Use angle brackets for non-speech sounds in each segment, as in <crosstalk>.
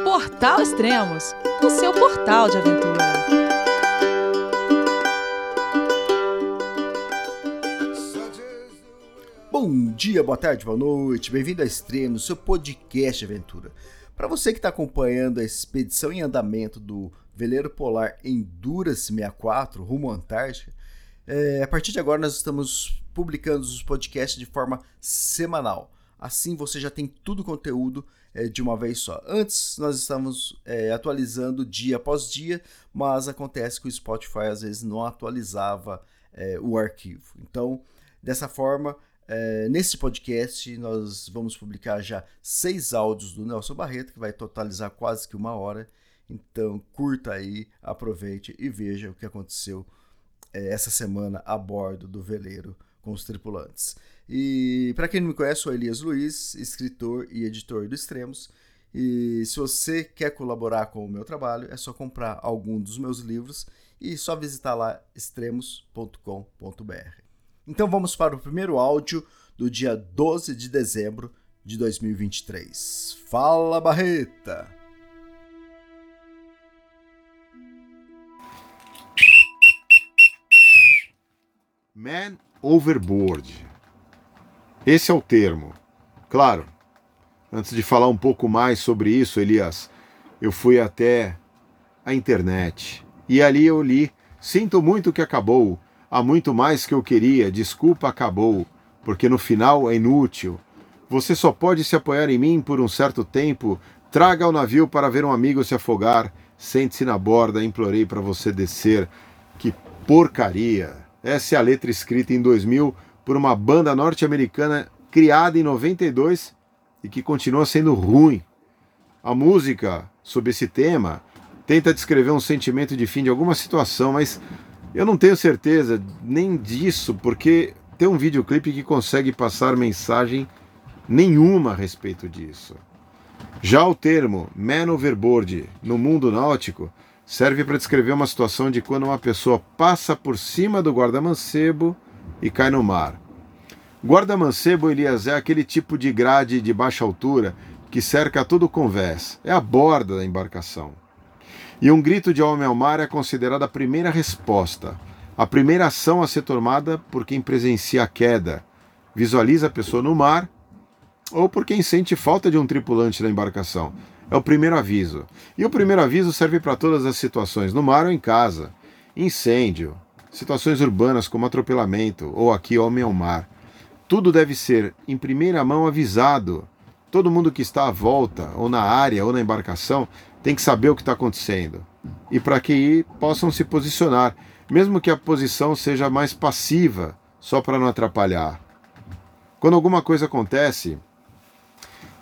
Portal Extremos, o seu portal de aventura. Bom dia, boa tarde, boa noite, bem-vindo a Extremos, seu podcast de aventura. Para você que está acompanhando a expedição em andamento do veleiro polar Endurance 64 rumo à Antártica, é, a partir de agora nós estamos publicando os podcasts de forma semanal. Assim você já tem tudo o conteúdo é, de uma vez só. Antes nós estávamos é, atualizando dia após dia, mas acontece que o Spotify às vezes não atualizava é, o arquivo. Então, dessa forma, é, nesse podcast nós vamos publicar já seis áudios do Nelson Barreto, que vai totalizar quase que uma hora. Então, curta aí, aproveite e veja o que aconteceu é, essa semana a bordo do veleiro com os tripulantes. E para quem não me conhece, sou Elias Luiz, escritor e editor do Extremos. E se você quer colaborar com o meu trabalho, é só comprar algum dos meus livros e só visitar lá extremos.com.br. Então vamos para o primeiro áudio do dia 12 de dezembro de 2023. Fala Barreta! Man overboard. Esse é o termo. Claro, antes de falar um pouco mais sobre isso, Elias, eu fui até a internet e ali eu li: Sinto muito que acabou, há muito mais que eu queria, desculpa, acabou, porque no final é inútil. Você só pode se apoiar em mim por um certo tempo. Traga ao navio para ver um amigo se afogar. Sente-se na borda, implorei para você descer. Que porcaria! Essa é a letra escrita em 2000 por uma banda norte-americana criada em 92 e que continua sendo ruim. A música sobre esse tema tenta descrever um sentimento de fim de alguma situação, mas eu não tenho certeza nem disso, porque tem um videoclipe que consegue passar mensagem nenhuma a respeito disso. Já o termo man overboard no mundo náutico serve para descrever uma situação de quando uma pessoa passa por cima do guarda-mancebo e cai no mar. Guarda-mancebo, Elias, é aquele tipo de grade de baixa altura que cerca todo o convés, é a borda da embarcação. E um grito de homem ao mar é considerada a primeira resposta, a primeira ação a ser tomada por quem presencia a queda, visualiza a pessoa no mar ou por quem sente falta de um tripulante na embarcação. É o primeiro aviso. E o primeiro aviso serve para todas as situações, no mar ou em casa. Incêndio, situações urbanas como atropelamento ou aqui homem ao mar. Tudo deve ser em primeira mão avisado. Todo mundo que está à volta, ou na área, ou na embarcação, tem que saber o que está acontecendo. E para que possam se posicionar, mesmo que a posição seja mais passiva, só para não atrapalhar. Quando alguma coisa acontece,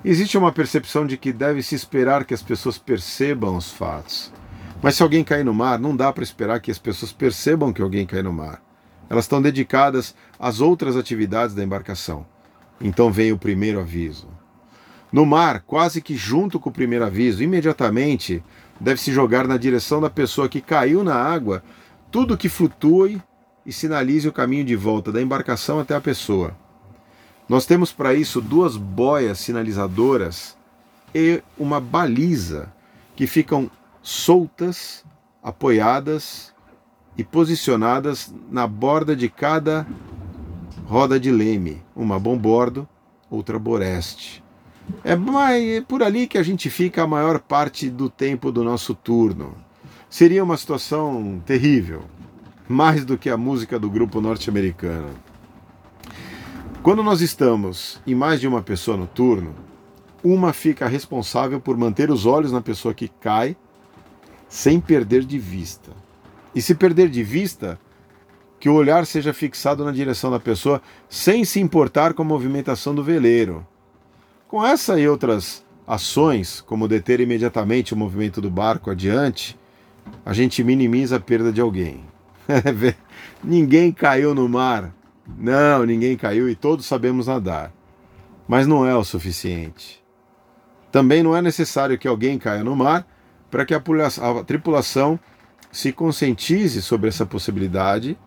Existe uma percepção de que deve se esperar que as pessoas percebam os fatos. Mas se alguém cair no mar, não dá para esperar que as pessoas percebam que alguém caiu no mar. Elas estão dedicadas às outras atividades da embarcação. Então vem o primeiro aviso. No mar, quase que junto com o primeiro aviso, imediatamente deve se jogar na direção da pessoa que caiu na água tudo que flutue e sinalize o caminho de volta da embarcação até a pessoa. Nós temos para isso duas boias sinalizadoras e uma baliza que ficam soltas, apoiadas e posicionadas na borda de cada roda de leme, uma bombordo, outra boreste. É, é por ali que a gente fica a maior parte do tempo do nosso turno. Seria uma situação terrível, mais do que a música do grupo norte-americano. Quando nós estamos em mais de uma pessoa no turno, uma fica responsável por manter os olhos na pessoa que cai sem perder de vista. E se perder de vista, que o olhar seja fixado na direção da pessoa sem se importar com a movimentação do veleiro. Com essa e outras ações, como deter imediatamente o movimento do barco adiante, a gente minimiza a perda de alguém. <laughs> Ninguém caiu no mar não, ninguém caiu e todos sabemos nadar. Mas não é o suficiente. Também não é necessário que alguém caia no mar para que a, a tripulação se conscientize sobre essa possibilidade.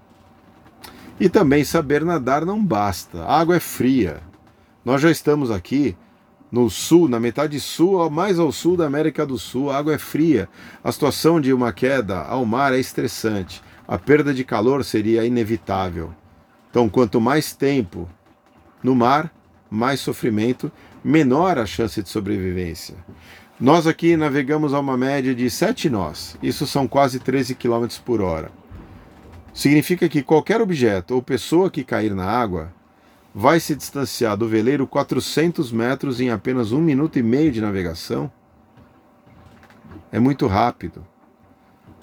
E também saber nadar não basta. A água é fria. Nós já estamos aqui no sul, na metade sul, mais ao sul da América do Sul, a água é fria. A situação de uma queda ao mar é estressante. A perda de calor seria inevitável. Então, quanto mais tempo no mar, mais sofrimento, menor a chance de sobrevivência. Nós aqui navegamos a uma média de 7 nós, isso são quase 13 km por hora. Significa que qualquer objeto ou pessoa que cair na água vai se distanciar do veleiro 400 metros em apenas um minuto e meio de navegação. É muito rápido.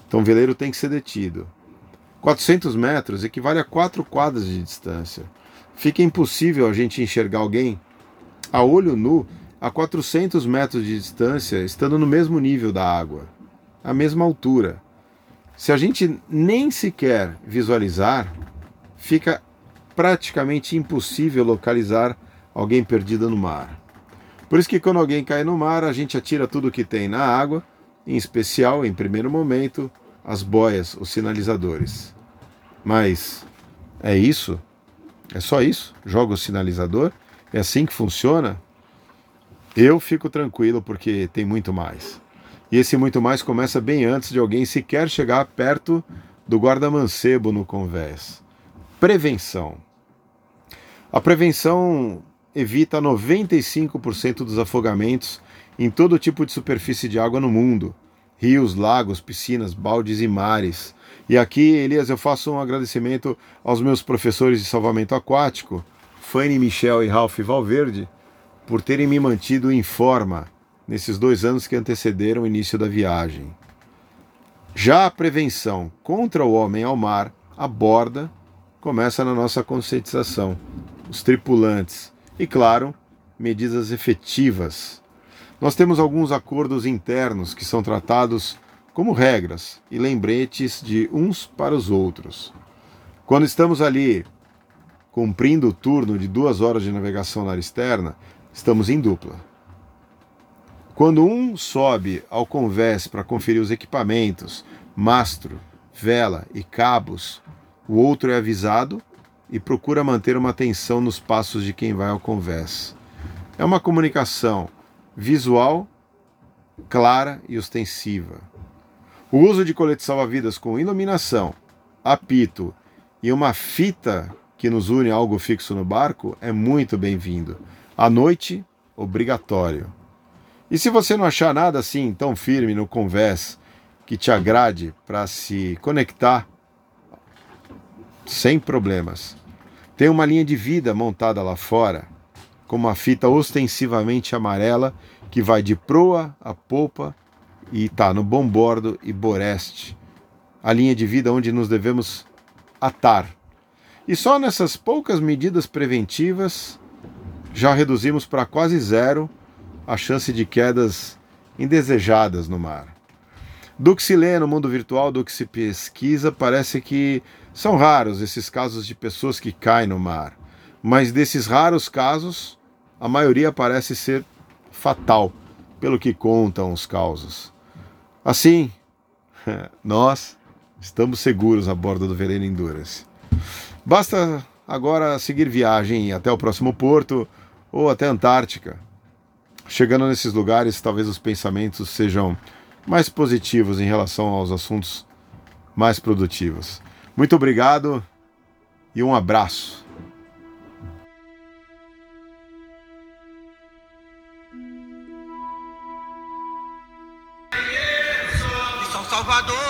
Então o veleiro tem que ser detido. 400 metros equivale a quatro quadras de distância. Fica impossível a gente enxergar alguém a olho nu a 400 metros de distância, estando no mesmo nível da água, a mesma altura. Se a gente nem sequer visualizar, fica praticamente impossível localizar alguém perdido no mar. Por isso que quando alguém cai no mar, a gente atira tudo que tem na água, em especial, em primeiro momento, as boias, os sinalizadores. Mas é isso? É só isso? Joga o sinalizador? É assim que funciona? Eu fico tranquilo porque tem muito mais. E esse muito mais começa bem antes de alguém sequer chegar perto do guarda-mancebo no convés. Prevenção. A prevenção evita 95% dos afogamentos em todo tipo de superfície de água no mundo: rios, lagos, piscinas, baldes e mares. E aqui, Elias, eu faço um agradecimento aos meus professores de salvamento aquático, Fanny Michel e Ralph Valverde, por terem me mantido em forma nesses dois anos que antecederam o início da viagem. Já a prevenção contra o homem ao mar, a borda, começa na nossa conscientização, os tripulantes e, claro, medidas efetivas. Nós temos alguns acordos internos que são tratados como regras e lembretes de uns para os outros. Quando estamos ali cumprindo o turno de duas horas de navegação na área externa, estamos em dupla. Quando um sobe ao convés para conferir os equipamentos, mastro, vela e cabos, o outro é avisado e procura manter uma atenção nos passos de quem vai ao convés. É uma comunicação visual, clara e ostensiva. O uso de colete salva-vidas com iluminação, apito e uma fita que nos une a algo fixo no barco é muito bem-vindo. À noite, obrigatório. E se você não achar nada assim tão firme no convés que te agrade para se conectar sem problemas. Tem uma linha de vida montada lá fora, com uma fita ostensivamente amarela que vai de proa a popa e está no bombordo e boreste. A linha de vida onde nos devemos atar. E só nessas poucas medidas preventivas já reduzimos para quase zero a chance de quedas indesejadas no mar. Do que se lê no mundo virtual, do que se pesquisa, parece que são raros esses casos de pessoas que caem no mar, mas desses raros casos, a maioria parece ser fatal, pelo que contam os causos. Assim, <laughs> nós estamos seguros a bordo do Veleno Endurance. Basta agora seguir viagem até o próximo porto ou até Antártica. Chegando nesses lugares, talvez os pensamentos sejam mais positivos em relação aos assuntos mais produtivos. Muito obrigado e um abraço. Salvador,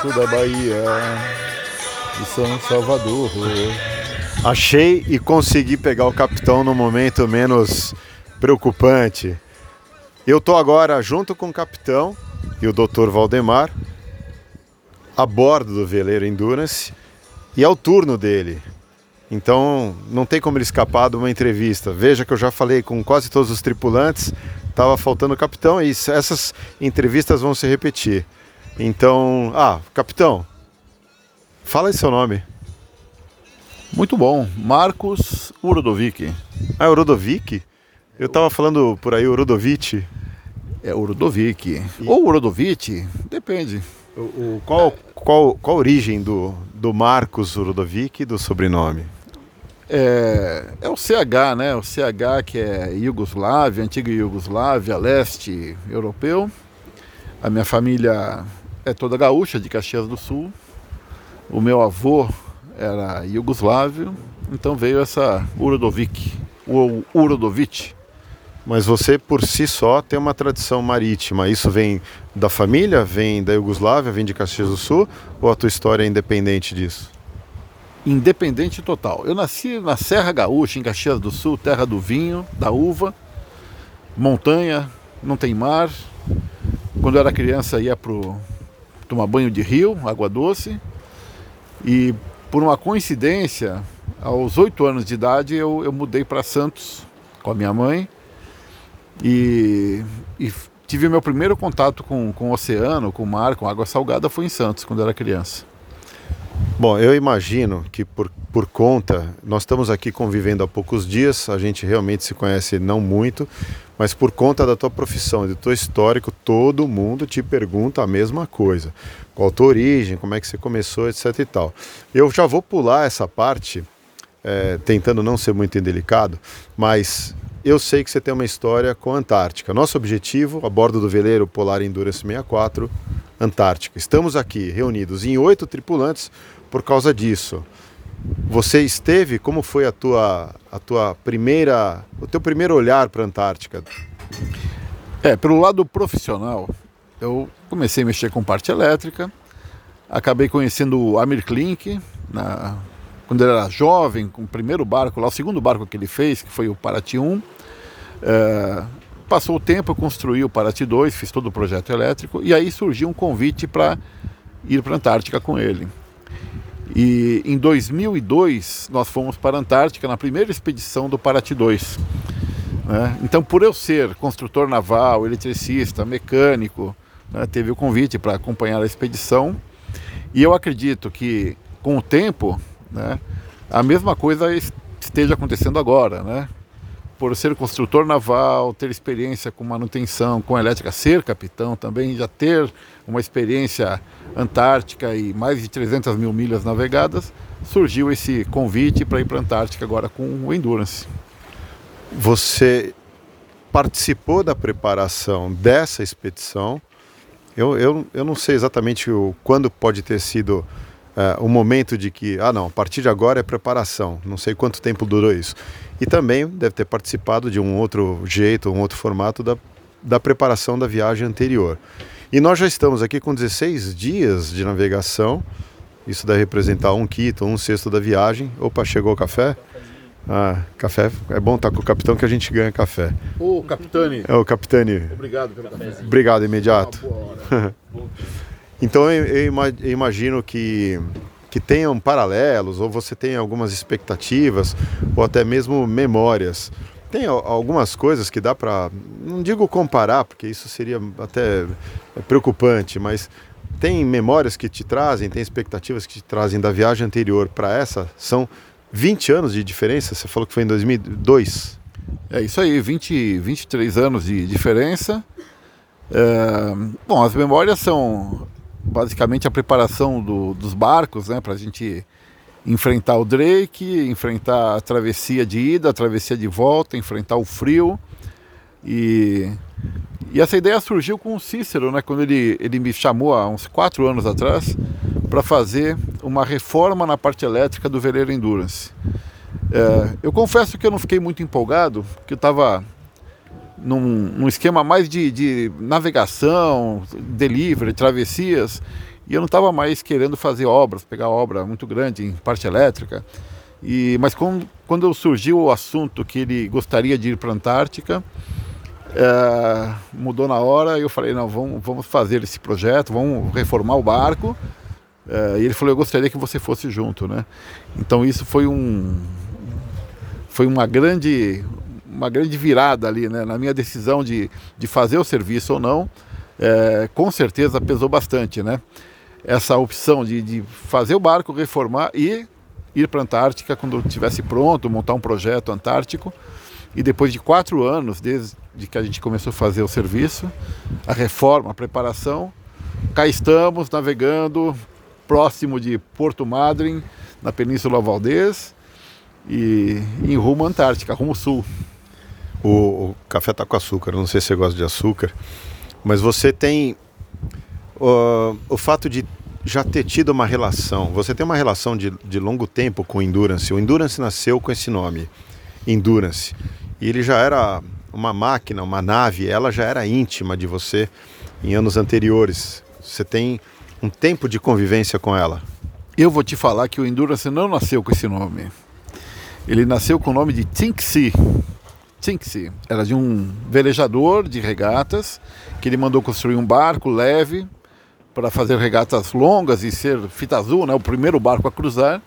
Sou da Bahia, de São Salvador. Achei e consegui pegar o capitão no momento menos preocupante. Eu estou agora junto com o capitão e o Dr. Valdemar a bordo do veleiro Endurance e é o turno dele. Então não tem como ele escapar de uma entrevista. Veja que eu já falei com quase todos os tripulantes, estava faltando o capitão e essas entrevistas vão se repetir. Então, ah, capitão, fala aí seu nome. Muito bom, Marcos Urodovic. Ah, Urodovic? Eu estava falando por aí, É Urodovic. Ou Urodovic, depende. O, o, qual, Qual, qual a origem do, do Marcos Urodovic e do sobrenome? É, é o CH, né? O CH que é Iugoslávia, antiga Iugoslávia, leste europeu. A minha família é toda gaúcha, de Caxias do Sul. O meu avô era iugoslávio, então veio essa Urodovic, ou Urodovic. Mas você por si só tem uma tradição marítima. Isso vem da família, vem da Iugoslávia, vem de Caxias do Sul, ou a tua história é independente disso? independente total. Eu nasci na Serra Gaúcha, em Caxias do Sul, terra do vinho, da uva, montanha, não tem mar. Quando eu era criança ia pro tomar banho de rio, água doce. E por uma coincidência, aos oito anos de idade eu, eu mudei para Santos com a minha mãe e, e tive meu primeiro contato com, com o oceano, com o mar, com água salgada foi em Santos, quando eu era criança. Bom, eu imagino que por, por conta, nós estamos aqui convivendo há poucos dias, a gente realmente se conhece não muito, mas por conta da tua profissão do teu histórico, todo mundo te pergunta a mesma coisa. Qual a tua origem, como é que você começou, etc e tal. Eu já vou pular essa parte, é, tentando não ser muito indelicado, mas eu sei que você tem uma história com a Antártica. Nosso objetivo, a bordo do veleiro Polar Endurance 64, Antártica. Estamos aqui reunidos em oito tripulantes por causa disso. Você esteve, como foi a tua, a tua primeira, o teu primeiro olhar para a Antártica? É, pelo lado profissional, eu comecei a mexer com parte elétrica, acabei conhecendo o Amir Klink, na, quando ele era jovem, com o primeiro barco lá, o segundo barco que ele fez, que foi o Paraty 1. É, passou o tempo, construí o Paraty 2, fiz todo o projeto elétrico, e aí surgiu um convite para ir para a Antártica com ele. E em 2002 nós fomos para a Antártica na primeira expedição do Paraty 2. Né? Então, por eu ser construtor naval, eletricista, mecânico, né, teve o convite para acompanhar a expedição. E eu acredito que com o tempo, né, a mesma coisa esteja acontecendo agora, né? Por ser construtor naval, ter experiência com manutenção, com elétrica, ser capitão também, já ter uma experiência Antártica e mais de 300 mil milhas navegadas, surgiu esse convite para ir para a Antártica agora com o Endurance. Você participou da preparação dessa expedição. Eu, eu, eu não sei exatamente o, quando pode ter sido uh, o momento de que, ah, não, a partir de agora é preparação. Não sei quanto tempo durou isso. E também deve ter participado de um outro jeito, um outro formato da, da preparação da viagem anterior. E nós já estamos aqui com 16 dias de navegação. Isso deve representar um quinto, um sexto da viagem. Opa, chegou o café? Ah, café. É bom estar com o capitão que a gente ganha café. Ô, capitane. É o capitane. Obrigado pelo café. Obrigado, imediato. <laughs> Então eu, eu imagino que que tenham paralelos ou você tem algumas expectativas ou até mesmo memórias tem algumas coisas que dá para, não digo comparar, porque isso seria até preocupante, mas tem memórias que te trazem, tem expectativas que te trazem da viagem anterior para essa? São 20 anos de diferença? Você falou que foi em 2002? É isso aí, 20, 23 anos de diferença. É, bom, as memórias são basicamente a preparação do, dos barcos, né, para a gente enfrentar o Drake, enfrentar a travessia de ida, a travessia de volta, enfrentar o frio. E, e essa ideia surgiu com o Cícero, né, quando ele, ele me chamou há uns quatro anos atrás para fazer uma reforma na parte elétrica do veleiro Endurance. É, eu confesso que eu não fiquei muito empolgado, porque eu estava num, num, esquema mais de, de navegação, delivery, travessias, e eu não estava mais querendo fazer obras, pegar obra muito grande em parte elétrica. E, mas quando, quando surgiu o assunto que ele gostaria de ir para a Antártica, é, mudou na hora e eu falei, não, vamos, vamos fazer esse projeto, vamos reformar o barco. É, e ele falou, eu gostaria que você fosse junto, né? Então isso foi um foi uma grande uma grande virada ali, né? Na minha decisão de, de fazer o serviço ou não, é, com certeza pesou bastante, né? essa opção de, de fazer o barco, reformar e ir para a Antártica quando estivesse pronto, montar um projeto antártico. E depois de quatro anos, desde que a gente começou a fazer o serviço, a reforma, a preparação, cá estamos navegando próximo de Porto Madryn, na Península Valdez, e em rumo à Antártica, rumo sul. O, o café está com açúcar, não sei se você gosta de açúcar, mas você tem o fato de já ter tido uma relação, você tem uma relação de, de longo tempo com o Endurance. O Endurance nasceu com esse nome, Endurance. E ele já era uma máquina, uma nave, ela já era íntima de você em anos anteriores. Você tem um tempo de convivência com ela. Eu vou te falar que o Endurance não nasceu com esse nome. Ele nasceu com o nome de Tinksy. Tinksy era de um velejador de regatas que ele mandou construir um barco leve para fazer regatas longas e ser fita azul, né, o primeiro barco a cruzar.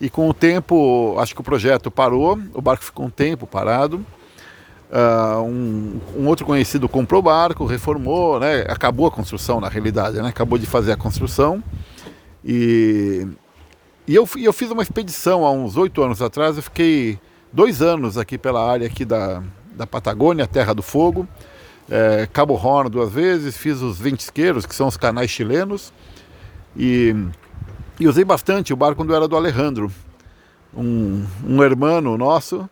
E com o tempo, acho que o projeto parou, o barco ficou um tempo parado. Uh, um, um, outro conhecido comprou o barco, reformou, né, acabou a construção na realidade, né, acabou de fazer a construção. E, e eu, eu fiz uma expedição há uns oito anos atrás, eu fiquei dois anos aqui pela área aqui da, da Patagônia, Terra do Fogo. É, Cabo Horn duas vezes, fiz os ventisqueiros, que são os canais chilenos, e, e usei bastante o barco quando era do Alejandro, um, um hermano nosso,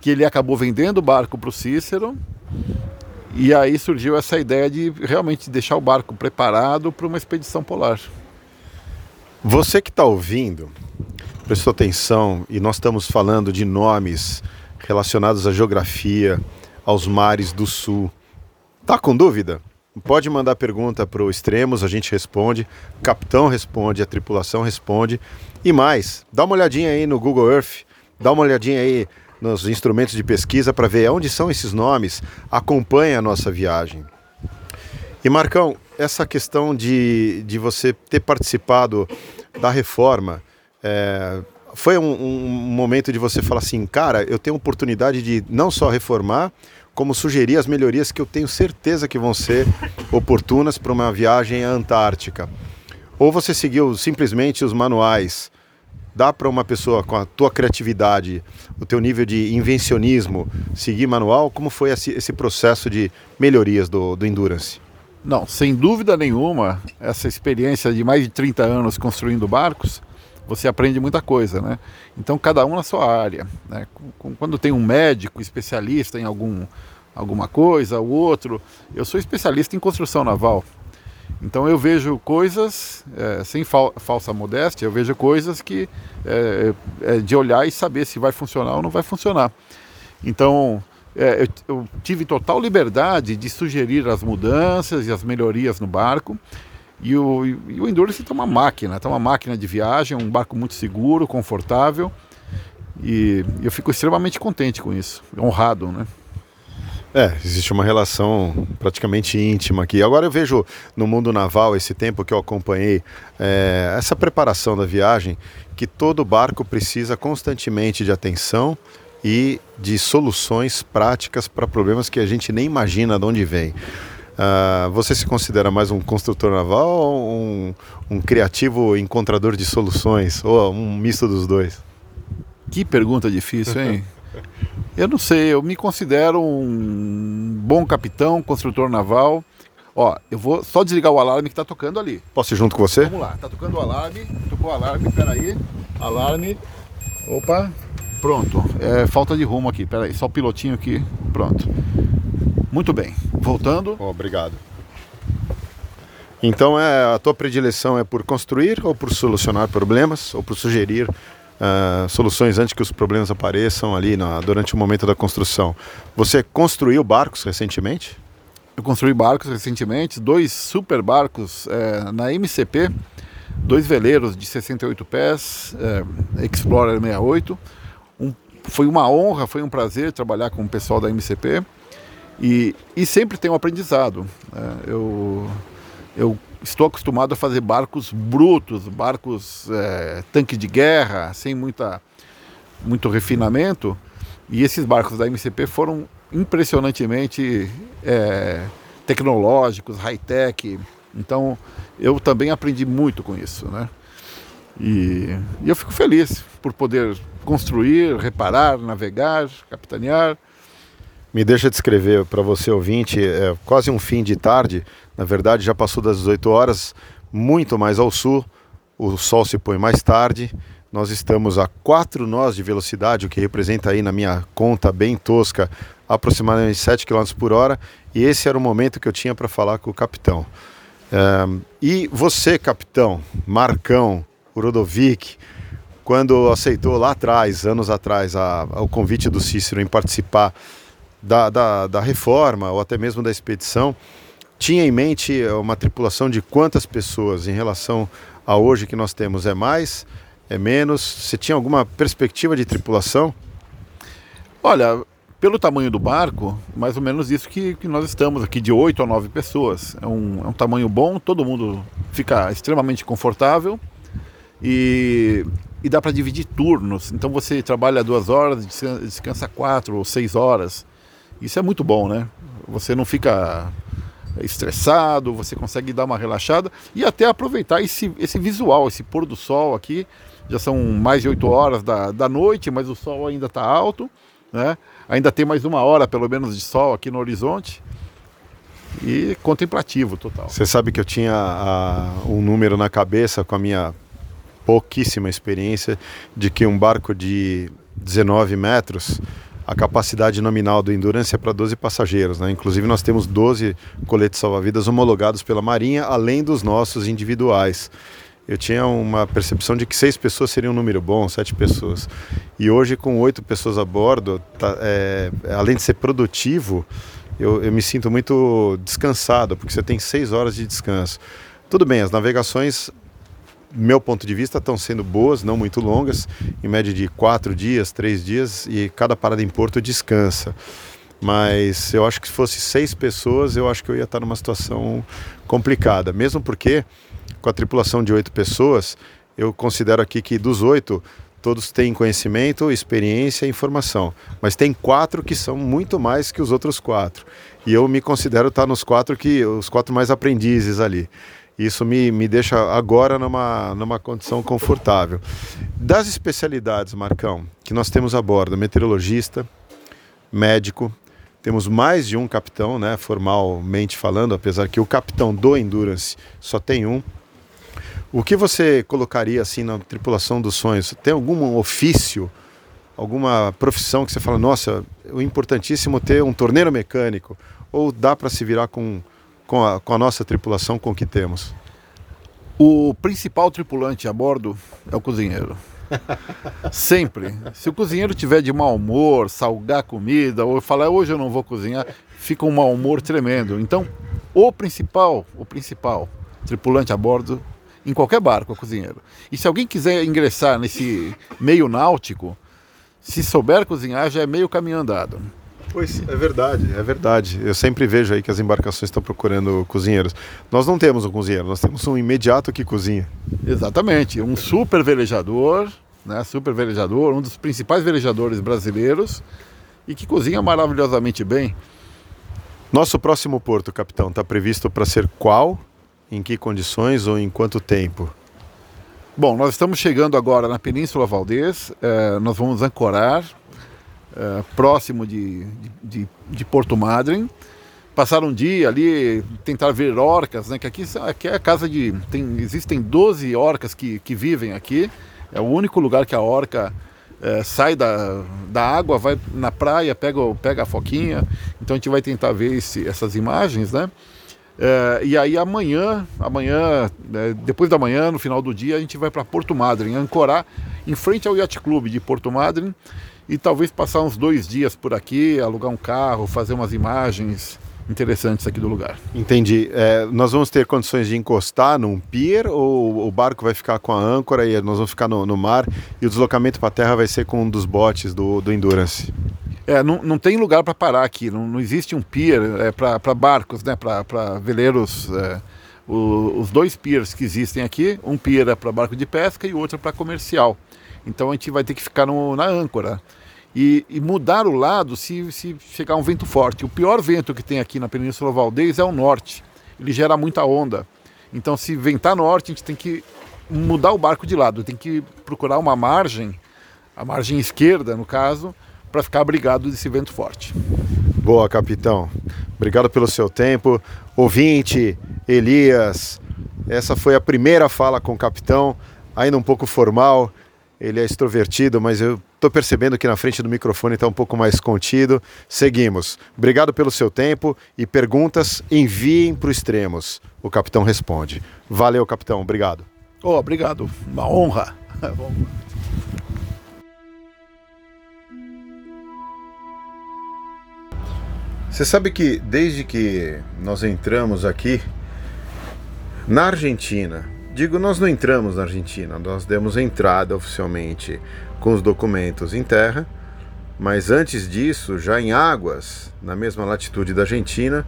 que ele acabou vendendo o barco para o Cícero, e aí surgiu essa ideia de realmente deixar o barco preparado para uma expedição polar. Você que está ouvindo, prestou atenção, e nós estamos falando de nomes relacionados à geografia, aos mares do sul. Tá com dúvida? Pode mandar pergunta para o Extremos, a gente responde, o capitão responde, a tripulação responde. E mais, dá uma olhadinha aí no Google Earth, dá uma olhadinha aí nos instrumentos de pesquisa para ver onde são esses nomes, acompanha a nossa viagem. E Marcão, essa questão de, de você ter participado da reforma, é, foi um, um momento de você falar assim, cara, eu tenho oportunidade de não só reformar, como sugerir as melhorias que eu tenho certeza que vão ser <laughs> oportunas para uma viagem à Antártica. Ou você seguiu simplesmente os manuais? Dá para uma pessoa com a tua criatividade, o teu nível de invencionismo, seguir manual? Como foi esse, esse processo de melhorias do, do Endurance? Não, sem dúvida nenhuma, essa experiência de mais de 30 anos construindo barcos, você aprende muita coisa, né? Então cada um na sua área, né? Quando tem um médico especialista em algum alguma coisa, o outro, eu sou especialista em construção naval. Então eu vejo coisas, é, sem fal falsa modéstia, eu vejo coisas que é, é, de olhar e saber se vai funcionar ou não vai funcionar. Então é, eu, eu, tive total liberdade de sugerir as mudanças e as melhorias no barco. E o, e o Endurance tem uma máquina, tem uma máquina de viagem, um barco muito seguro, confortável. E eu fico extremamente contente com isso, honrado, né? É, existe uma relação praticamente íntima aqui. Agora eu vejo no mundo naval, esse tempo que eu acompanhei, é, essa preparação da viagem, que todo barco precisa constantemente de atenção e de soluções práticas para problemas que a gente nem imagina de onde vem. Uh, você se considera mais um construtor naval ou um, um criativo encontrador de soluções? Ou um misto dos dois? Que pergunta difícil, hein? <laughs> eu não sei, eu me considero um bom capitão, construtor naval. Ó, eu vou só desligar o alarme que tá tocando ali. Posso ir junto com você? Vamos lá, tá tocando o alarme, tocou o alarme, peraí. Alarme. Opa, pronto. É falta de rumo aqui, peraí, só o pilotinho aqui, pronto. Muito bem. Voltando. Oh, obrigado. Então é, a tua predileção é por construir ou por solucionar problemas ou por sugerir uh, soluções antes que os problemas apareçam ali na, durante o momento da construção. Você construiu barcos recentemente? Eu construí barcos recentemente, dois super barcos é, na MCP, dois veleiros de 68 pés, é, Explorer 68. Um, foi uma honra, foi um prazer trabalhar com o pessoal da MCP. E, e sempre tem um aprendizado. Né? Eu, eu estou acostumado a fazer barcos brutos, barcos é, tanque de guerra, sem muita, muito refinamento. E esses barcos da MCP foram impressionantemente é, tecnológicos, high-tech. Então eu também aprendi muito com isso. Né? E, e eu fico feliz por poder construir, reparar, navegar, capitanear me deixa descrever para você ouvinte, é quase um fim de tarde, na verdade já passou das 18 horas, muito mais ao sul, o sol se põe mais tarde. Nós estamos a 4 nós de velocidade, o que representa aí na minha conta bem tosca aproximadamente 7 km por hora. E esse era o momento que eu tinha para falar com o capitão. E você, capitão, Marcão, Rodovic, quando aceitou lá atrás, anos atrás, a, a, o convite do Cícero em participar da, da, da reforma ou até mesmo da expedição, tinha em mente uma tripulação de quantas pessoas em relação a hoje que nós temos? É mais? É menos? Você tinha alguma perspectiva de tripulação? Olha, pelo tamanho do barco, mais ou menos isso que, que nós estamos aqui, de 8 a 9 pessoas. É um, é um tamanho bom, todo mundo fica extremamente confortável e, e dá para dividir turnos. Então você trabalha duas horas, descansa quatro ou seis horas. Isso é muito bom, né? Você não fica estressado, você consegue dar uma relaxada e até aproveitar esse, esse visual, esse pôr do sol aqui. Já são mais de 8 horas da, da noite, mas o sol ainda está alto, né? Ainda tem mais uma hora, pelo menos, de sol aqui no horizonte. E contemplativo total. Você sabe que eu tinha a, um número na cabeça com a minha pouquíssima experiência de que um barco de 19 metros a capacidade nominal do Endurance é para 12 passageiros. Né? Inclusive, nós temos 12 coletes salva-vidas homologados pela Marinha, além dos nossos individuais. Eu tinha uma percepção de que seis pessoas seria um número bom, sete pessoas. E hoje, com oito pessoas a bordo, tá, é, além de ser produtivo, eu, eu me sinto muito descansado, porque você tem seis horas de descanso. Tudo bem, as navegações meu ponto de vista, estão sendo boas, não muito longas, em média de quatro dias, três dias, e cada parada em Porto descansa. Mas eu acho que se fosse seis pessoas, eu acho que eu ia estar numa situação complicada, mesmo porque com a tripulação de oito pessoas, eu considero aqui que dos oito, todos têm conhecimento, experiência e informação. Mas tem quatro que são muito mais que os outros quatro. E eu me considero estar nos quatro que os quatro mais aprendizes ali. Isso me, me deixa agora numa, numa condição confortável. Das especialidades, Marcão, que nós temos a bordo, meteorologista, médico, temos mais de um capitão, né, formalmente falando, apesar que o capitão do Endurance só tem um. O que você colocaria assim na tripulação dos sonhos? Tem algum ofício, alguma profissão que você fala, nossa, é importantíssimo ter um torneiro mecânico? Ou dá para se virar com com a, com a nossa tripulação com o que temos? O principal tripulante a bordo é o cozinheiro. <laughs> Sempre. Se o cozinheiro tiver de mau humor, salgar comida, ou falar hoje eu não vou cozinhar, fica um mau humor tremendo. Então, o principal, o principal tripulante a bordo, em qualquer barco, é o cozinheiro. E se alguém quiser ingressar nesse meio náutico, se souber cozinhar, já é meio caminho andado. Pois é verdade, é verdade. Eu sempre vejo aí que as embarcações estão procurando cozinheiros. Nós não temos um cozinheiro, nós temos um imediato que cozinha. Exatamente, um super velejador, né? Super velejador, um dos principais velejadores brasileiros e que cozinha maravilhosamente bem. Nosso próximo porto, capitão, está previsto para ser qual? Em que condições ou em quanto tempo? Bom, nós estamos chegando agora na Península Valdez, é, nós vamos ancorar é, próximo de, de, de, Porto Madryn. Passar um dia ali, tentar ver orcas, né? Que aqui, aqui é a casa de. Tem, existem 12 orcas que, que vivem aqui. É o único lugar que a orca é, sai da, da água, vai na praia, pega, pega a foquinha. Então a gente vai tentar ver esse, essas imagens, né? É, e aí amanhã, amanhã, é, depois da manhã, no final do dia, a gente vai para Porto Madryn, ancorar em frente ao Yacht Club de Porto Madryn e talvez passar uns dois dias por aqui, alugar um carro, fazer umas imagens interessantes aqui do lugar. Entendi. É, nós vamos ter condições de encostar num pier ou o barco vai ficar com a âncora e nós vamos ficar no, no mar e o deslocamento para a terra vai ser com um dos botes do, do Endurance? É, não, não tem lugar para parar aqui, não, não existe um pier é, para barcos, né, para veleiros. É, o, os dois piers que existem aqui, um pier é para barco de pesca e o outro é para comercial. Então a gente vai ter que ficar no, na âncora e, e, mudar o lado se, se chegar um vento forte. O pior vento que tem aqui na Península Valdez é o norte. Ele gera muita onda. Então, se ventar norte, a gente tem que mudar o barco de lado, tem que procurar uma margem, a margem esquerda, no caso, para ficar abrigado desse vento forte. Boa, capitão. Obrigado pelo seu tempo. Ouvinte, Elias, Essa foi a primeira fala com o capitão, ainda um pouco formal. Ele é extrovertido, mas eu estou percebendo que na frente do microfone está um pouco mais contido. Seguimos. Obrigado pelo seu tempo e perguntas enviem para o Extremos. O capitão responde. Valeu, capitão. Obrigado. Oh, obrigado. Uma honra. <laughs> Você sabe que desde que nós entramos aqui na Argentina, digo, nós não entramos na Argentina, nós demos entrada oficialmente com os documentos em terra, mas antes disso, já em águas, na mesma latitude da Argentina,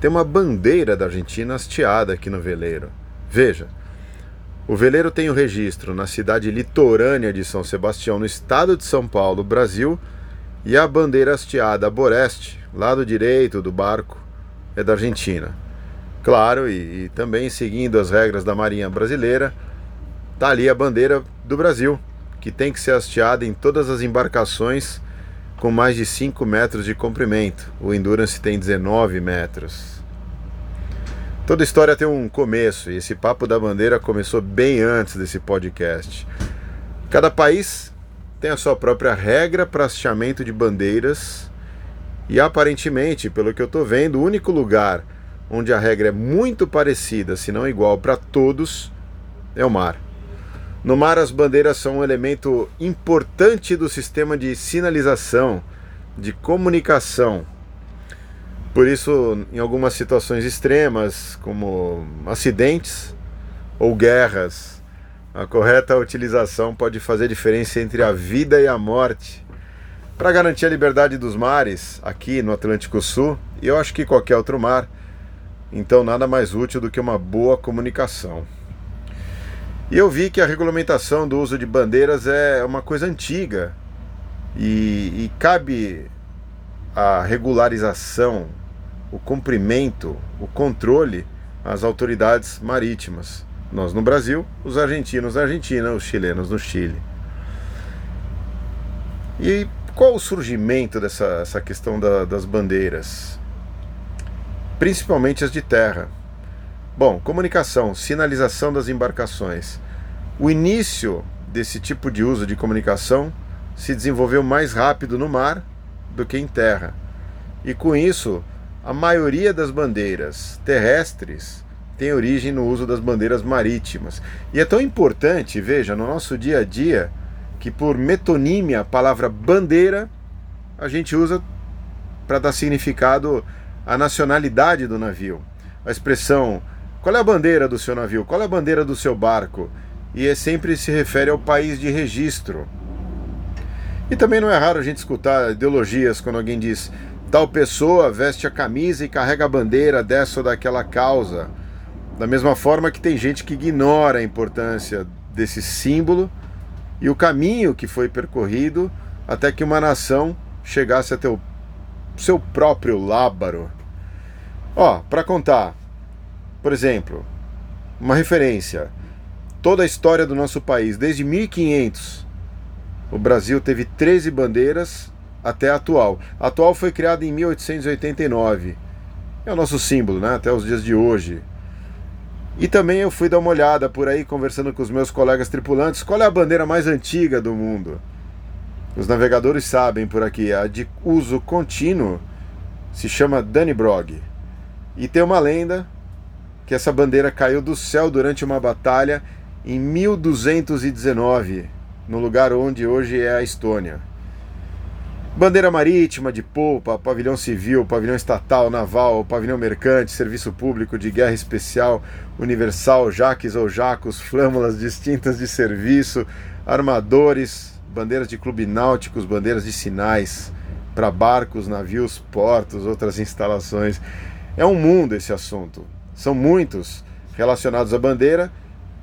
tem uma bandeira da Argentina hasteada aqui no veleiro. Veja, o veleiro tem o registro na cidade litorânea de São Sebastião, no estado de São Paulo, Brasil, e a bandeira hasteada a Boreste, lado direito do barco, é da Argentina. Claro, e, e também seguindo as regras da Marinha Brasileira, está ali a bandeira do Brasil, que tem que ser hasteada em todas as embarcações com mais de 5 metros de comprimento. O Endurance tem 19 metros. Toda história tem um começo, e esse papo da bandeira começou bem antes desse podcast. Cada país tem a sua própria regra para hasteamento de bandeiras, e aparentemente, pelo que eu estou vendo, o único lugar onde a regra é muito parecida, se não igual para todos, é o mar. No mar, as bandeiras são um elemento importante do sistema de sinalização, de comunicação. Por isso, em algumas situações extremas, como acidentes ou guerras, a correta utilização pode fazer diferença entre a vida e a morte. Para garantir a liberdade dos mares, aqui no Atlântico Sul, e eu acho que qualquer outro mar, então nada mais útil do que uma boa comunicação. E eu vi que a regulamentação do uso de bandeiras é uma coisa antiga e, e cabe a regularização, o cumprimento, o controle às autoridades marítimas. Nós no Brasil, os argentinos na Argentina, os chilenos no Chile. E qual o surgimento dessa essa questão da, das bandeiras? Principalmente as de terra. Bom, comunicação, sinalização das embarcações. O início desse tipo de uso de comunicação se desenvolveu mais rápido no mar do que em terra. E com isso, a maioria das bandeiras terrestres tem origem no uso das bandeiras marítimas. E é tão importante, veja, no nosso dia a dia, que por metonímia a palavra bandeira a gente usa para dar significado à nacionalidade do navio. A expressão qual é a bandeira do seu navio? Qual é a bandeira do seu barco? E é sempre se refere ao país de registro. E também não é raro a gente escutar ideologias quando alguém diz tal pessoa veste a camisa e carrega a bandeira dessa ou daquela causa. Da mesma forma que tem gente que ignora a importância desse símbolo e o caminho que foi percorrido até que uma nação chegasse até o seu próprio lábaro. Ó, para contar, por exemplo, uma referência. Toda a história do nosso país, desde 1500, o Brasil teve 13 bandeiras até a atual. A atual foi criada em 1889. É o nosso símbolo, né? Até os dias de hoje. E também eu fui dar uma olhada por aí, conversando com os meus colegas tripulantes, qual é a bandeira mais antiga do mundo? Os navegadores sabem por aqui, a de uso contínuo se chama Dannebrog. E tem uma lenda que essa bandeira caiu do céu durante uma batalha em 1219, no lugar onde hoje é a Estônia. Bandeira marítima, de polpa, pavilhão civil, pavilhão estatal, naval, pavilhão mercante, serviço público, de guerra especial, universal, jaques ou jacos, flâmulas distintas de serviço, armadores, bandeiras de clube náuticos, bandeiras de sinais para barcos, navios, portos, outras instalações. É um mundo esse assunto. São muitos relacionados à bandeira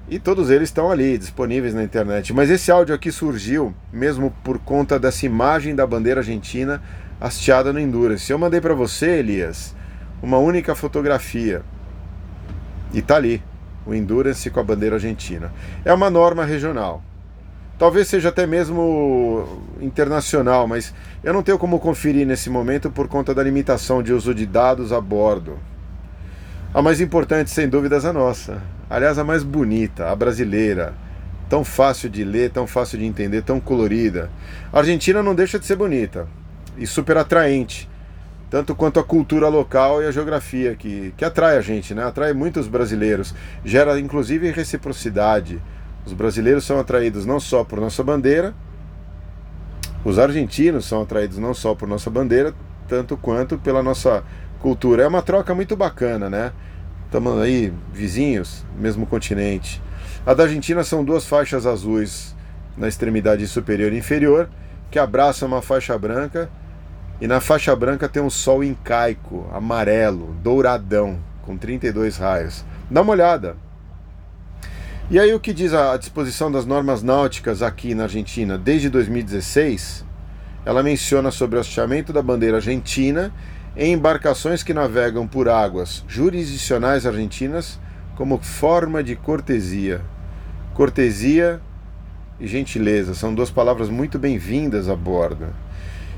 e todos eles estão ali disponíveis na internet. Mas esse áudio aqui surgiu mesmo por conta dessa imagem da bandeira argentina hasteada no Endurance. Eu mandei para você, Elias, uma única fotografia. E tá ali, o Endurance com a bandeira argentina. É uma norma regional. Talvez seja até mesmo internacional, mas eu não tenho como conferir nesse momento por conta da limitação de uso de dados a bordo. A mais importante, sem dúvidas, a nossa, Aliás, a mais bonita, a brasileira. Tão fácil de ler, tão fácil de entender, tão colorida. A Argentina não deixa de ser bonita e super atraente, tanto quanto a cultura local e a geografia que, que atrai a gente, né? Atrai muitos brasileiros, gera inclusive reciprocidade. Os brasileiros são atraídos não só por nossa bandeira, os argentinos são atraídos não só por nossa bandeira, tanto quanto pela nossa cultura. É uma troca muito bacana, né? Estamos aí vizinhos, mesmo continente. A da Argentina são duas faixas azuis na extremidade superior e inferior, que abraçam uma faixa branca, e na faixa branca tem um sol incaico, amarelo, douradão, com 32 raios. Dá uma olhada. E aí o que diz a disposição das normas náuticas aqui na Argentina desde 2016? Ela menciona sobre o hasteamento da bandeira argentina em embarcações que navegam por águas jurisdicionais argentinas como forma de cortesia. Cortesia e gentileza são duas palavras muito bem-vindas a bordo.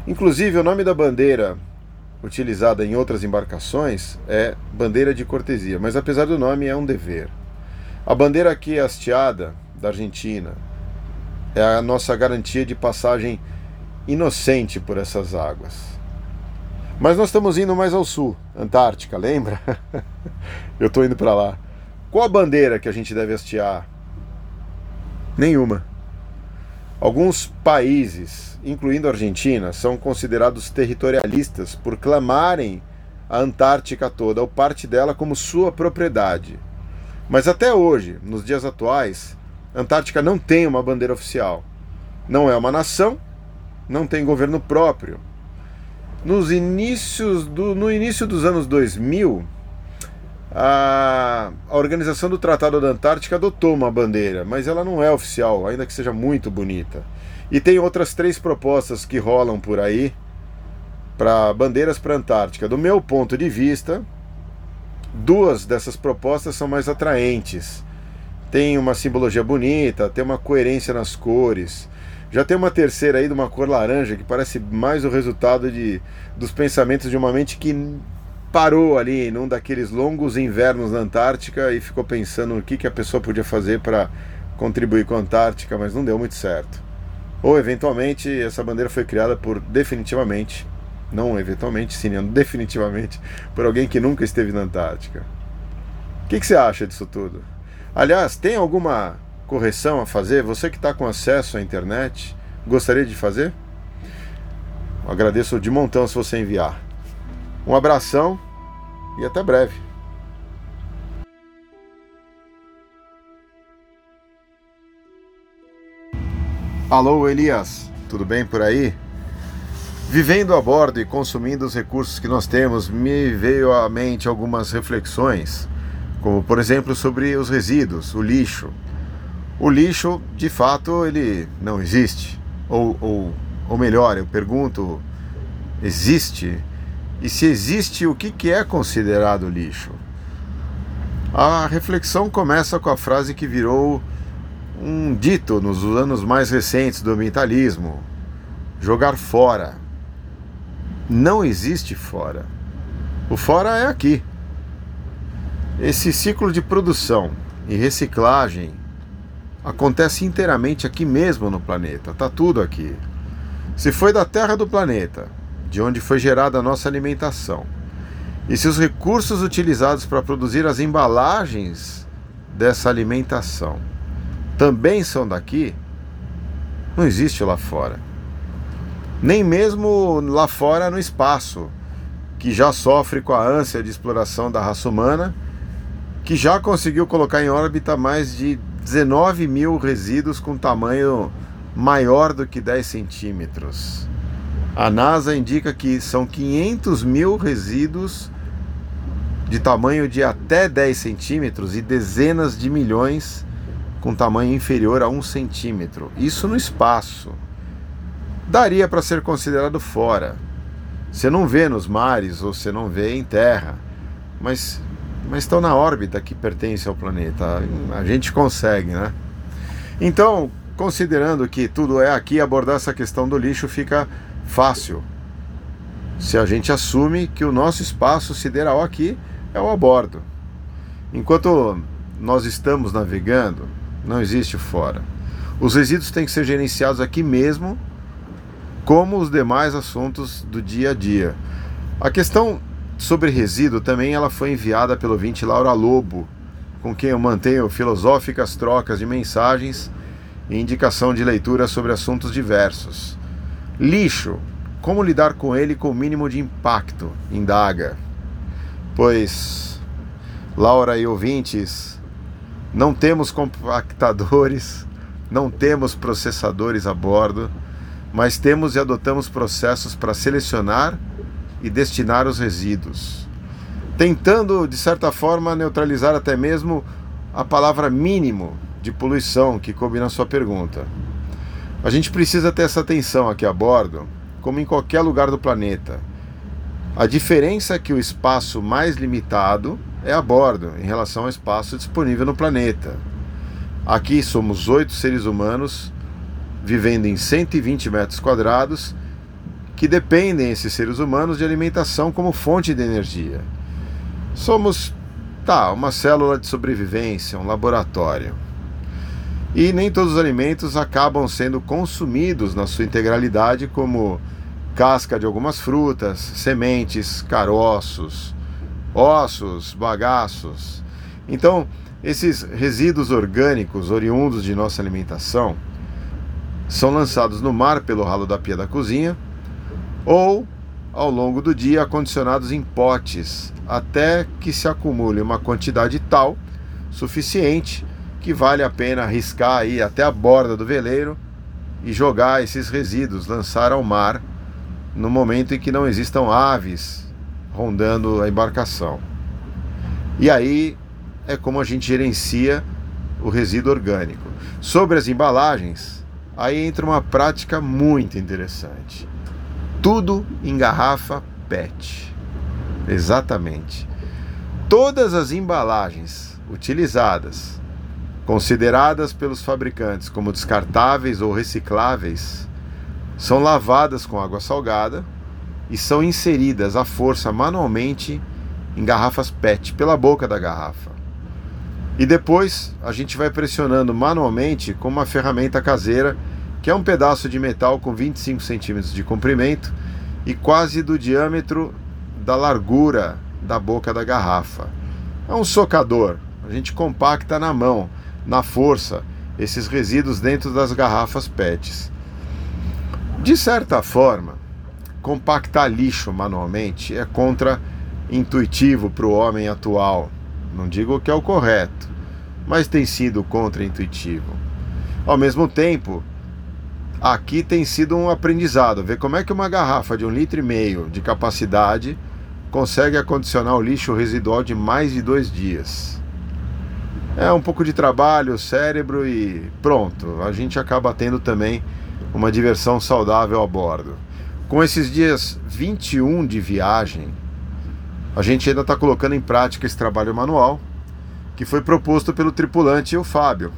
Inclusive, o nome da bandeira utilizada em outras embarcações é bandeira de cortesia, mas apesar do nome, é um dever. A bandeira aqui hasteada da Argentina é a nossa garantia de passagem inocente por essas águas. Mas nós estamos indo mais ao sul, Antártica, lembra? <laughs> Eu estou indo para lá. Qual a bandeira que a gente deve hastear? Nenhuma. Alguns países, incluindo a Argentina, são considerados territorialistas por clamarem a Antártica toda ou parte dela como sua propriedade. Mas até hoje, nos dias atuais, a Antártica não tem uma bandeira oficial. Não é uma nação não tem governo próprio. Nos inícios do, no início dos anos 2000, a, a Organização do Tratado da Antártica adotou uma bandeira, mas ela não é oficial, ainda que seja muito bonita. E tem outras três propostas que rolam por aí para bandeiras para a Antártica. Do meu ponto de vista, duas dessas propostas são mais atraentes. Tem uma simbologia bonita, tem uma coerência nas cores. Já tem uma terceira aí de uma cor laranja que parece mais o resultado de, dos pensamentos de uma mente que parou ali num daqueles longos invernos na Antártica e ficou pensando o que, que a pessoa podia fazer para contribuir com a Antártica, mas não deu muito certo. Ou eventualmente essa bandeira foi criada por definitivamente, não eventualmente, sim, definitivamente, por alguém que nunca esteve na Antártica. O que, que você acha disso tudo? Aliás, tem alguma correção a fazer, você que está com acesso à internet, gostaria de fazer? agradeço de montão se você enviar. Um abração e até breve. Alô, Elias, tudo bem por aí? Vivendo a bordo e consumindo os recursos que nós temos, me veio à mente algumas reflexões, como por exemplo sobre os resíduos, o lixo, o lixo, de fato, ele não existe. Ou, ou, ou melhor, eu pergunto, existe? E se existe, o que, que é considerado lixo? A reflexão começa com a frase que virou um dito nos anos mais recentes do ambientalismo: jogar fora. Não existe fora. O fora é aqui. Esse ciclo de produção e reciclagem acontece inteiramente aqui mesmo no planeta, tá tudo aqui. Se foi da terra do planeta, de onde foi gerada a nossa alimentação, e se os recursos utilizados para produzir as embalagens dessa alimentação também são daqui, não existe lá fora. Nem mesmo lá fora no espaço, que já sofre com a ânsia de exploração da raça humana, que já conseguiu colocar em órbita mais de 19 mil resíduos com tamanho maior do que 10 centímetros. A NASA indica que são 500 mil resíduos de tamanho de até 10 centímetros e dezenas de milhões com tamanho inferior a 1 centímetro. Isso no espaço. Daria para ser considerado fora. Você não vê nos mares ou você não vê em terra, mas mas estão na órbita que pertence ao planeta. A gente consegue, né? Então, considerando que tudo é aqui, abordar essa questão do lixo fica fácil. Se a gente assume que o nosso espaço sideral aqui é o abordo. Enquanto nós estamos navegando, não existe fora. Os resíduos têm que ser gerenciados aqui mesmo, como os demais assuntos do dia a dia. A questão sobre resíduo também ela foi enviada pelo ouvinte Laura Lobo, com quem eu mantenho filosóficas trocas de mensagens e indicação de leitura sobre assuntos diversos. Lixo, como lidar com ele com o mínimo de impacto? Indaga. Pois, Laura e ouvintes, não temos compactadores, não temos processadores a bordo, mas temos e adotamos processos para selecionar e destinar os resíduos, tentando, de certa forma, neutralizar até mesmo a palavra mínimo de poluição que coube na sua pergunta. A gente precisa ter essa atenção aqui a bordo, como em qualquer lugar do planeta. A diferença é que o espaço mais limitado é a bordo em relação ao espaço disponível no planeta. Aqui somos oito seres humanos vivendo em 120 metros quadrados que dependem, esses seres humanos, de alimentação como fonte de energia. Somos, tá, uma célula de sobrevivência, um laboratório. E nem todos os alimentos acabam sendo consumidos na sua integralidade, como casca de algumas frutas, sementes, caroços, ossos, bagaços. Então, esses resíduos orgânicos oriundos de nossa alimentação são lançados no mar pelo ralo da pia da cozinha ou ao longo do dia acondicionados em potes até que se acumule uma quantidade tal suficiente que vale a pena arriscar aí até a borda do veleiro e jogar esses resíduos, lançar ao mar no momento em que não existam aves rondando a embarcação. E aí é como a gente gerencia o resíduo orgânico. Sobre as embalagens, aí entra uma prática muito interessante. Tudo em garrafa PET. Exatamente. Todas as embalagens utilizadas, consideradas pelos fabricantes como descartáveis ou recicláveis, são lavadas com água salgada e são inseridas à força manualmente em garrafas PET pela boca da garrafa. E depois a gente vai pressionando manualmente com uma ferramenta caseira que é um pedaço de metal com 25 centímetros de comprimento e quase do diâmetro da largura da boca da garrafa. É um socador. A gente compacta na mão, na força, esses resíduos dentro das garrafas PETs. De certa forma, compactar lixo manualmente é contra-intuitivo para o homem atual. Não digo que é o correto, mas tem sido contra-intuitivo. Ao mesmo tempo, aqui tem sido um aprendizado. Ver como é que uma garrafa de um litro e meio de capacidade consegue acondicionar o lixo residual de mais de dois dias. É um pouco de trabalho, cérebro e pronto. A gente acaba tendo também uma diversão saudável a bordo. Com esses dias 21 de viagem, a gente ainda está colocando em prática esse trabalho manual que foi proposto pelo tripulante o Fábio.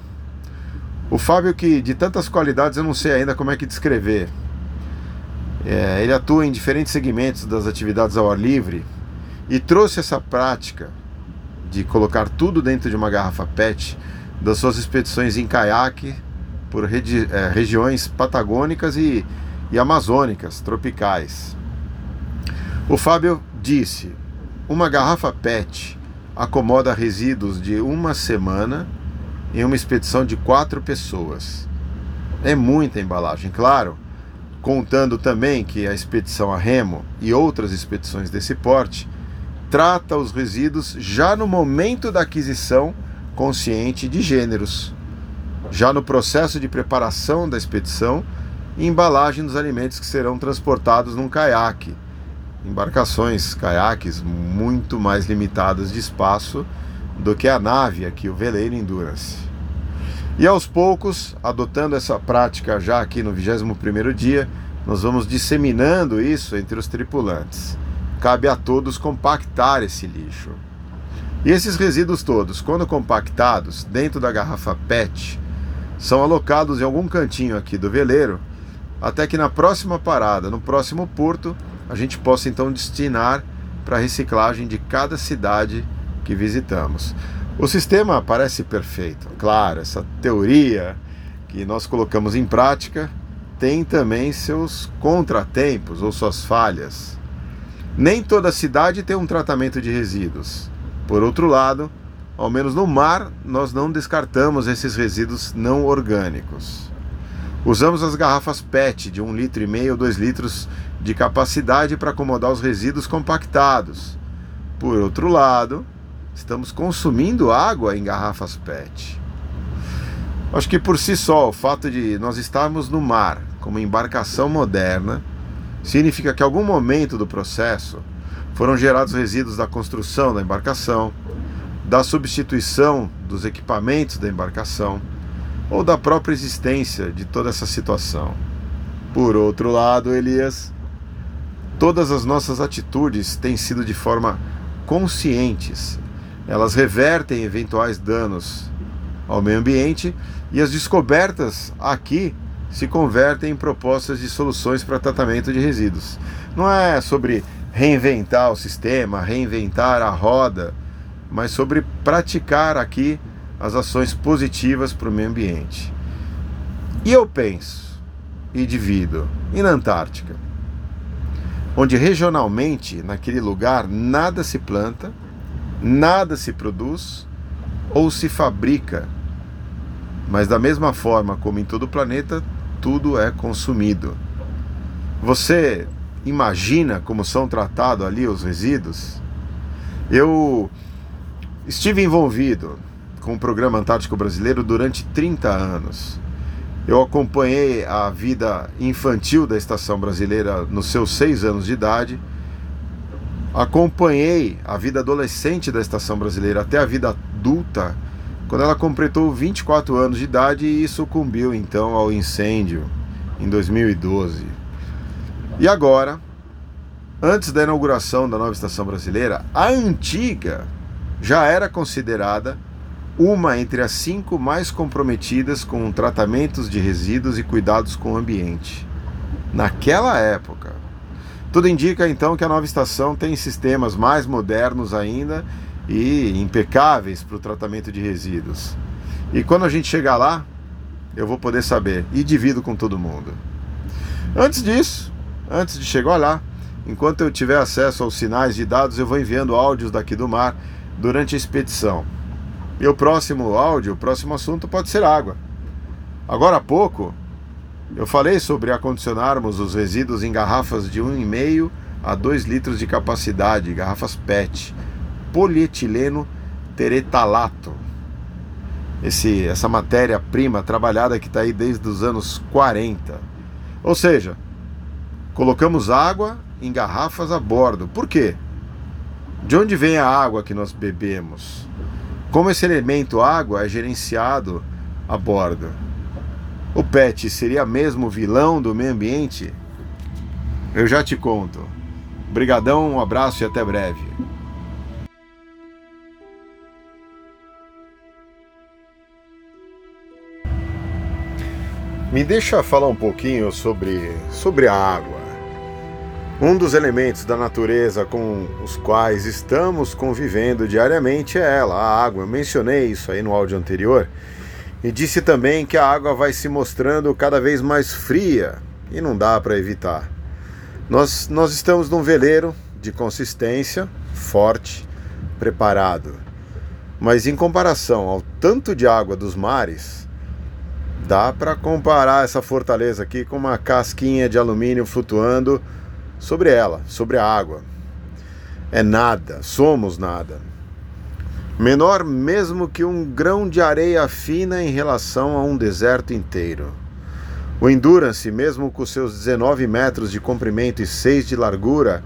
O Fábio, que de tantas qualidades eu não sei ainda como é que descrever. É, ele atua em diferentes segmentos das atividades ao ar livre e trouxe essa prática de colocar tudo dentro de uma garrafa PET das suas expedições em caiaque por regi é, regiões patagônicas e, e amazônicas, tropicais. O Fábio disse: uma garrafa PET acomoda resíduos de uma semana em uma expedição de quatro pessoas. É muita embalagem, claro, contando também que a expedição a remo e outras expedições desse porte trata os resíduos já no momento da aquisição consciente de gêneros, já no processo de preparação da expedição embalagem dos alimentos que serão transportados num caiaque. Embarcações, caiaques muito mais limitadas de espaço do que a nave aqui, o veleiro Endurance. E aos poucos, adotando essa prática já aqui no 21º dia, nós vamos disseminando isso entre os tripulantes. Cabe a todos compactar esse lixo. E esses resíduos todos, quando compactados dentro da garrafa PET, são alocados em algum cantinho aqui do veleiro, até que na próxima parada, no próximo porto, a gente possa então destinar para a reciclagem de cada cidade que visitamos. O sistema parece perfeito. Claro, essa teoria que nós colocamos em prática tem também seus contratempos ou suas falhas. Nem toda cidade tem um tratamento de resíduos. Por outro lado, ao menos no mar, nós não descartamos esses resíduos não orgânicos. Usamos as garrafas PET de 1,5 litro e meio ou 2 litros de capacidade para acomodar os resíduos compactados. Por outro lado, estamos consumindo água em garrafas PET. Acho que por si só o fato de nós estarmos no mar como embarcação moderna significa que em algum momento do processo foram gerados resíduos da construção da embarcação, da substituição dos equipamentos da embarcação ou da própria existência de toda essa situação. Por outro lado, Elias, todas as nossas atitudes têm sido de forma conscientes. Elas revertem eventuais danos ao meio ambiente e as descobertas aqui se convertem em propostas de soluções para tratamento de resíduos. Não é sobre reinventar o sistema, reinventar a roda, mas sobre praticar aqui as ações positivas para o meio ambiente. E eu penso e divido, e na Antártica, onde regionalmente, naquele lugar, nada se planta, nada se produz ou se fabrica, mas da mesma forma como em todo o planeta, tudo é consumido. Você imagina como são tratados ali os resíduos? Eu estive envolvido com o programa Antártico Brasileiro durante 30 anos. Eu acompanhei a vida infantil da estação brasileira nos seus seis anos de idade. Acompanhei a vida adolescente da estação brasileira até a vida adulta, quando ela completou 24 anos de idade e sucumbiu então ao incêndio em 2012. E agora, antes da inauguração da nova estação brasileira, a antiga já era considerada uma entre as cinco mais comprometidas com tratamentos de resíduos e cuidados com o ambiente. Naquela época. Tudo indica então que a nova estação tem sistemas mais modernos ainda e impecáveis para o tratamento de resíduos. E quando a gente chegar lá, eu vou poder saber e divido com todo mundo. Antes disso, antes de chegar lá, enquanto eu tiver acesso aos sinais de dados, eu vou enviando áudios daqui do mar durante a expedição. E o próximo áudio, o próximo assunto pode ser água. Agora há pouco, eu falei sobre acondicionarmos os resíduos em garrafas de 1,5 a 2 litros de capacidade, garrafas PET, polietileno teretalato. Esse, essa matéria-prima trabalhada que está aí desde os anos 40. Ou seja, colocamos água em garrafas a bordo. Por quê? De onde vem a água que nós bebemos? Como esse elemento água é gerenciado a bordo? O PET seria mesmo vilão do meio ambiente? Eu já te conto. Brigadão, um abraço e até breve. Me deixa falar um pouquinho sobre, sobre a água. Um dos elementos da natureza com os quais estamos convivendo diariamente é ela, a água. Eu mencionei isso aí no áudio anterior e disse também que a água vai se mostrando cada vez mais fria e não dá para evitar. Nós, nós estamos num veleiro de consistência forte, preparado. Mas em comparação ao tanto de água dos mares, dá para comparar essa fortaleza aqui com uma casquinha de alumínio flutuando sobre ela, sobre a água. É nada, somos nada. Menor mesmo que um grão de areia fina em relação a um deserto inteiro. O Endurance, mesmo com seus 19 metros de comprimento e 6 de largura,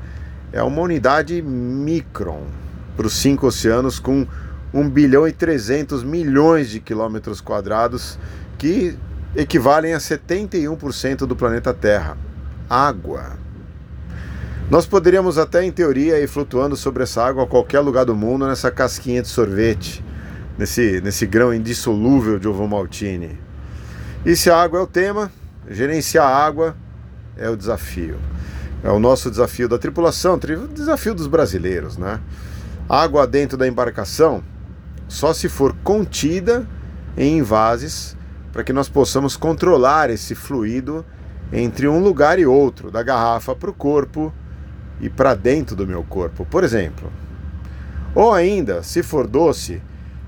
é uma unidade micron para os cinco oceanos com 1 bilhão e 300 milhões de quilômetros quadrados, que equivalem a 71% do planeta Terra. Água. Nós poderíamos até, em teoria, ir flutuando sobre essa água a qualquer lugar do mundo nessa casquinha de sorvete, nesse, nesse grão indissolúvel de ovomaltine. E se a água é o tema, gerenciar a água é o desafio. É o nosso desafio da tripulação, desafio dos brasileiros, né? Água dentro da embarcação só se for contida em envases para que nós possamos controlar esse fluido entre um lugar e outro, da garrafa para o corpo e para dentro do meu corpo, por exemplo. Ou ainda, se for doce,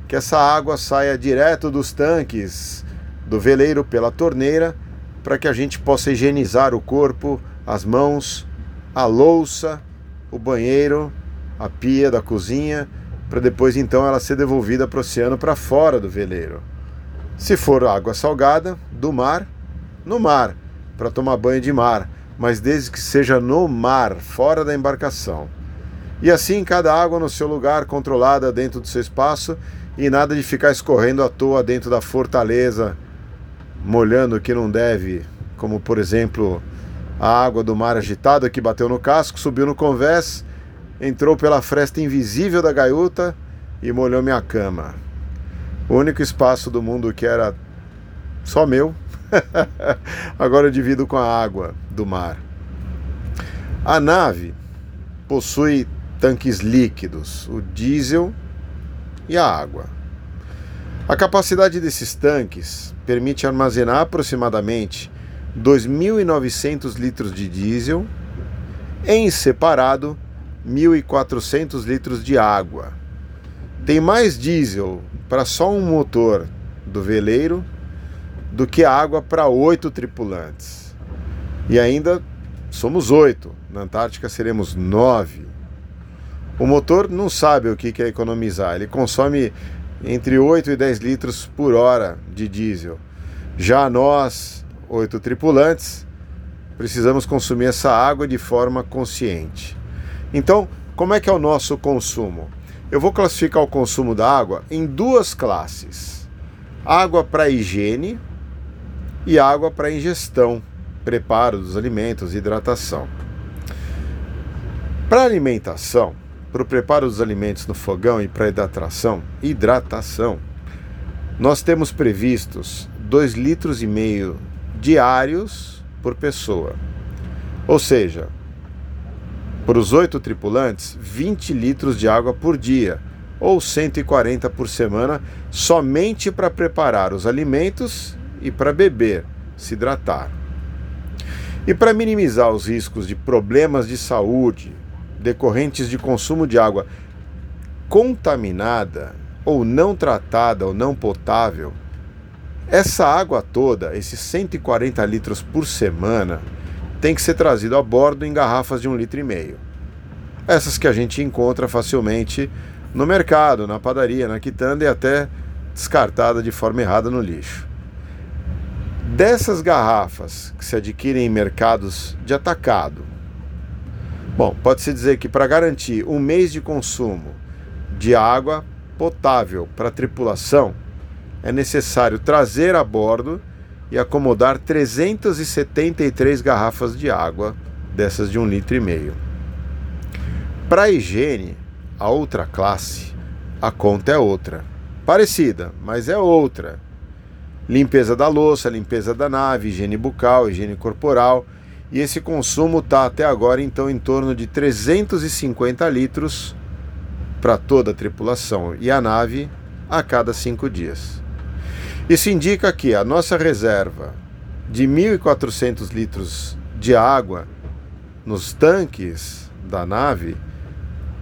que essa água saia direto dos tanques do veleiro pela torneira para que a gente possa higienizar o corpo, as mãos, a louça, o banheiro, a pia da cozinha, para depois então ela ser devolvida para o oceano para fora do veleiro. Se for água salgada, do mar, no mar, para tomar banho de mar, mas desde que seja no mar, fora da embarcação. E assim cada água no seu lugar, controlada dentro do seu espaço, e nada de ficar escorrendo à toa dentro da fortaleza molhando o que não deve, como por exemplo a água do mar agitada que bateu no casco, subiu no convés, entrou pela fresta invisível da gaiuta e molhou minha cama. O único espaço do mundo que era só meu, <laughs> agora eu divido com a água do mar. A nave possui tanques líquidos, o diesel e a água. A capacidade desses tanques permite armazenar aproximadamente 2.900 litros de diesel, em separado 1.400 litros de água. Tem mais diesel para só um motor do veleiro do que água para oito tripulantes. E ainda somos oito, na Antártica seremos nove. O motor não sabe o que é economizar, ele consome entre 8 e 10 litros por hora de diesel. Já nós, oito tripulantes, precisamos consumir essa água de forma consciente. Então, como é que é o nosso consumo? Eu vou classificar o consumo da água em duas classes: água para higiene e água para ingestão, preparo dos alimentos, hidratação. Para alimentação, para o preparo dos alimentos no fogão e para hidratação, hidratação, nós temos previstos 2 litros e meio diários por pessoa. Ou seja, para os oito tripulantes, 20 litros de água por dia, ou 140 por semana, somente para preparar os alimentos e para beber, se hidratar. E para minimizar os riscos de problemas de saúde, decorrentes de consumo de água contaminada ou não tratada ou não potável, essa água toda, esses 140 litros por semana, tem que ser trazido a bordo em garrafas de um litro e meio. Essas que a gente encontra facilmente no mercado, na padaria, na quitanda e até descartada de forma errada no lixo. Dessas garrafas que se adquirem em mercados de atacado, Bom, pode-se dizer que para garantir um mês de consumo de água potável para a tripulação, é necessário trazer a bordo e acomodar 373 garrafas de água, dessas de um litro e meio. Para a higiene, a outra classe, a conta é outra. Parecida, mas é outra. Limpeza da louça, limpeza da nave, higiene bucal, higiene corporal e esse consumo está até agora então em torno de 350 litros para toda a tripulação e a nave a cada cinco dias. Isso indica que a nossa reserva de 1.400 litros de água nos tanques da nave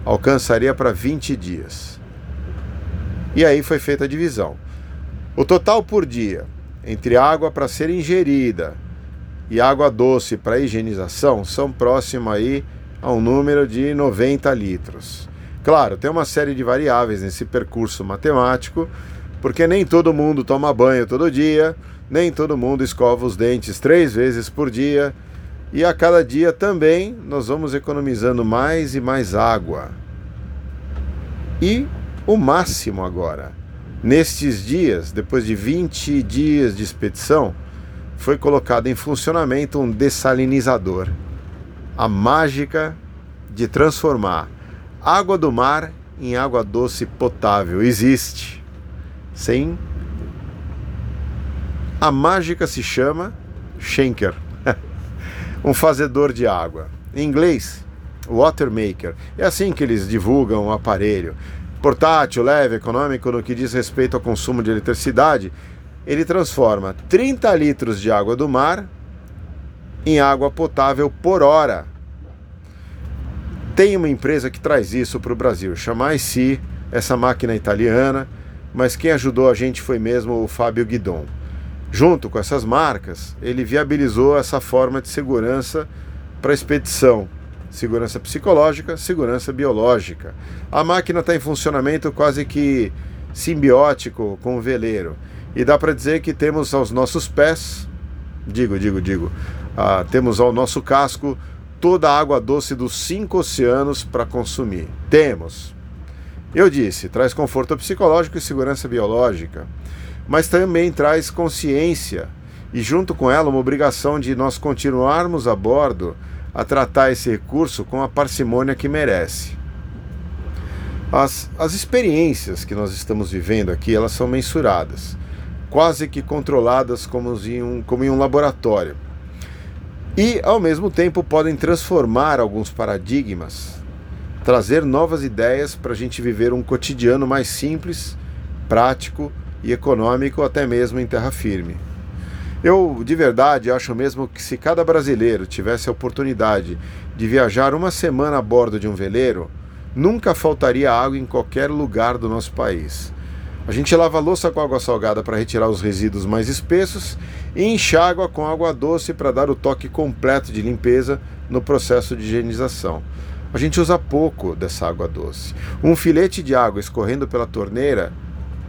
alcançaria para 20 dias. E aí foi feita a divisão. O total por dia entre água para ser ingerida e água doce para higienização são próximos aí a um número de 90 litros. Claro, tem uma série de variáveis nesse percurso matemático, porque nem todo mundo toma banho todo dia, nem todo mundo escova os dentes três vezes por dia, e a cada dia também nós vamos economizando mais e mais água. E o máximo agora, nestes dias, depois de 20 dias de expedição, foi colocado em funcionamento um dessalinizador. A mágica de transformar água do mar em água doce potável existe. Sim. A mágica se chama Schenker, <laughs> um fazedor de água. Em inglês, water maker. É assim que eles divulgam o aparelho. Portátil, leve, econômico no que diz respeito ao consumo de eletricidade, ele transforma 30 litros de água do mar em água potável por hora. Tem uma empresa que traz isso para o Brasil, chama IC, essa máquina italiana, mas quem ajudou a gente foi mesmo o Fábio Guidon. Junto com essas marcas, ele viabilizou essa forma de segurança para a expedição. Segurança psicológica, segurança biológica. A máquina está em funcionamento quase que simbiótico com o veleiro. E dá para dizer que temos aos nossos pés, digo, digo, digo, ah, temos ao nosso casco toda a água doce dos cinco oceanos para consumir. Temos. Eu disse, traz conforto psicológico e segurança biológica, mas também traz consciência e, junto com ela, uma obrigação de nós continuarmos a bordo a tratar esse recurso com a parcimônia que merece. As, as experiências que nós estamos vivendo aqui, elas são mensuradas quase que controladas como em um, como em um laboratório. E, ao mesmo tempo, podem transformar alguns paradigmas, trazer novas ideias para a gente viver um cotidiano mais simples, prático e econômico, até mesmo em terra firme. Eu, de verdade, acho mesmo que se cada brasileiro tivesse a oportunidade de viajar uma semana a bordo de um veleiro, nunca faltaria água em qualquer lugar do nosso país. A gente lava a louça com água salgada para retirar os resíduos mais espessos e enxágua com água doce para dar o toque completo de limpeza no processo de higienização. A gente usa pouco dessa água doce. Um filete de água escorrendo pela torneira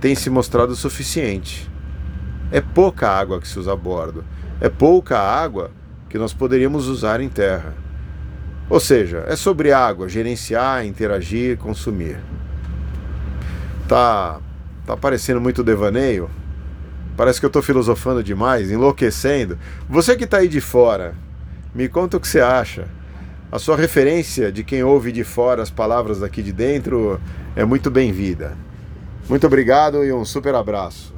tem se mostrado suficiente. É pouca água que se usa a bordo. É pouca água que nós poderíamos usar em terra. Ou seja, é sobre água, gerenciar, interagir, consumir. Tá Tá parecendo muito devaneio? Parece que eu tô filosofando demais, enlouquecendo. Você que tá aí de fora, me conta o que você acha. A sua referência de quem ouve de fora as palavras daqui de dentro é muito bem-vinda. Muito obrigado e um super abraço.